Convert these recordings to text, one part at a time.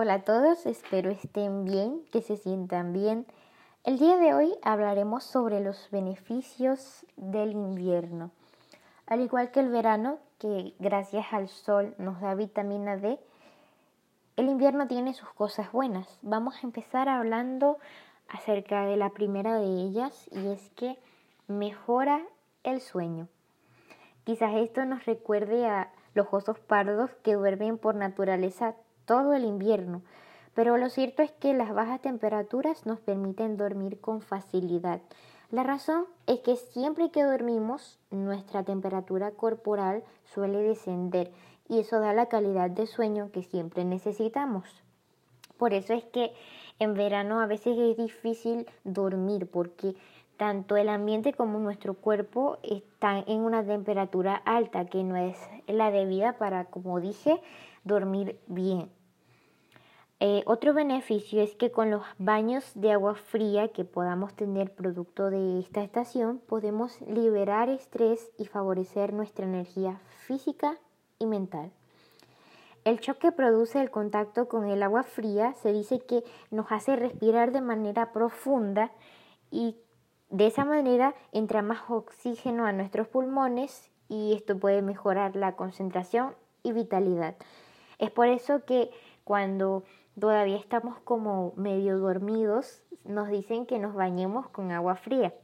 Hola a todos, espero estén bien, que se sientan bien. El día de hoy hablaremos sobre los beneficios del invierno. Al igual que el verano, que gracias al sol nos da vitamina D, el invierno tiene sus cosas buenas. Vamos a empezar hablando acerca de la primera de ellas y es que mejora el sueño. Quizás esto nos recuerde a los osos pardos que duermen por naturaleza todo el invierno, pero lo cierto es que las bajas temperaturas nos permiten dormir con facilidad. La razón es que siempre que dormimos nuestra temperatura corporal suele descender y eso da la calidad de sueño que siempre necesitamos. Por eso es que en verano a veces es difícil dormir porque tanto el ambiente como nuestro cuerpo están en una temperatura alta que no es la debida para, como dije, dormir bien. Eh, otro beneficio es que con los baños de agua fría que podamos tener producto de esta estación, podemos liberar estrés y favorecer nuestra energía física y mental. El choque que produce el contacto con el agua fría se dice que nos hace respirar de manera profunda y de esa manera entra más oxígeno a nuestros pulmones y esto puede mejorar la concentración y vitalidad. Es por eso que cuando todavía estamos como medio dormidos, nos dicen que nos bañemos con agua fría.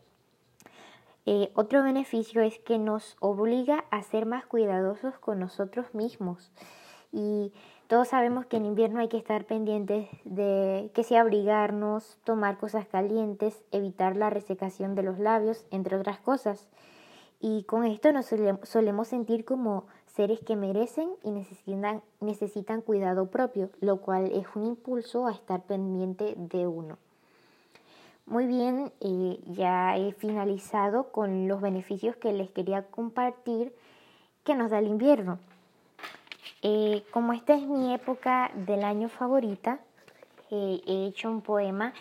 Eh, otro beneficio es que nos obliga a ser más cuidadosos con nosotros mismos. Y todos sabemos que en invierno hay que estar pendientes de que sea abrigarnos, tomar cosas calientes, evitar la resecación de los labios, entre otras cosas. Y con esto nos solemos sentir como seres que merecen y necesitan, necesitan cuidado propio, lo cual es un impulso a estar pendiente de uno. Muy bien, eh, ya he finalizado con los beneficios que les quería compartir que nos da el invierno. Eh, como esta es mi época del año favorita, eh, he hecho un poema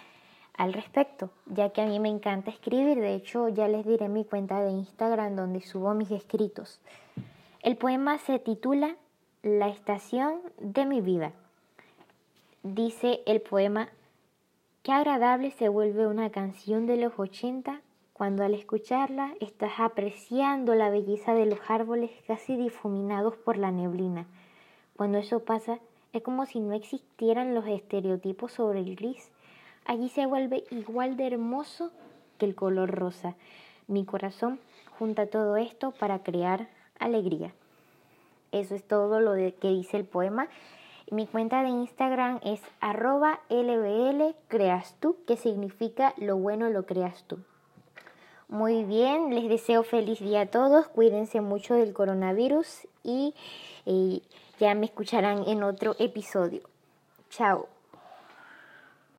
al respecto, ya que a mí me encanta escribir. De hecho, ya les diré mi cuenta de Instagram donde subo mis escritos. El poema se titula La estación de mi vida. Dice el poema, qué agradable se vuelve una canción de los 80 cuando al escucharla estás apreciando la belleza de los árboles casi difuminados por la neblina. Cuando eso pasa, es como si no existieran los estereotipos sobre el gris. Allí se vuelve igual de hermoso que el color rosa. Mi corazón junta todo esto para crear alegría. Eso es todo lo que dice el poema. Mi cuenta de Instagram es arroba lbl creas tú, que significa lo bueno lo creas tú. Muy bien, les deseo feliz día a todos, cuídense mucho del coronavirus y, y ya me escucharán en otro episodio. Chao.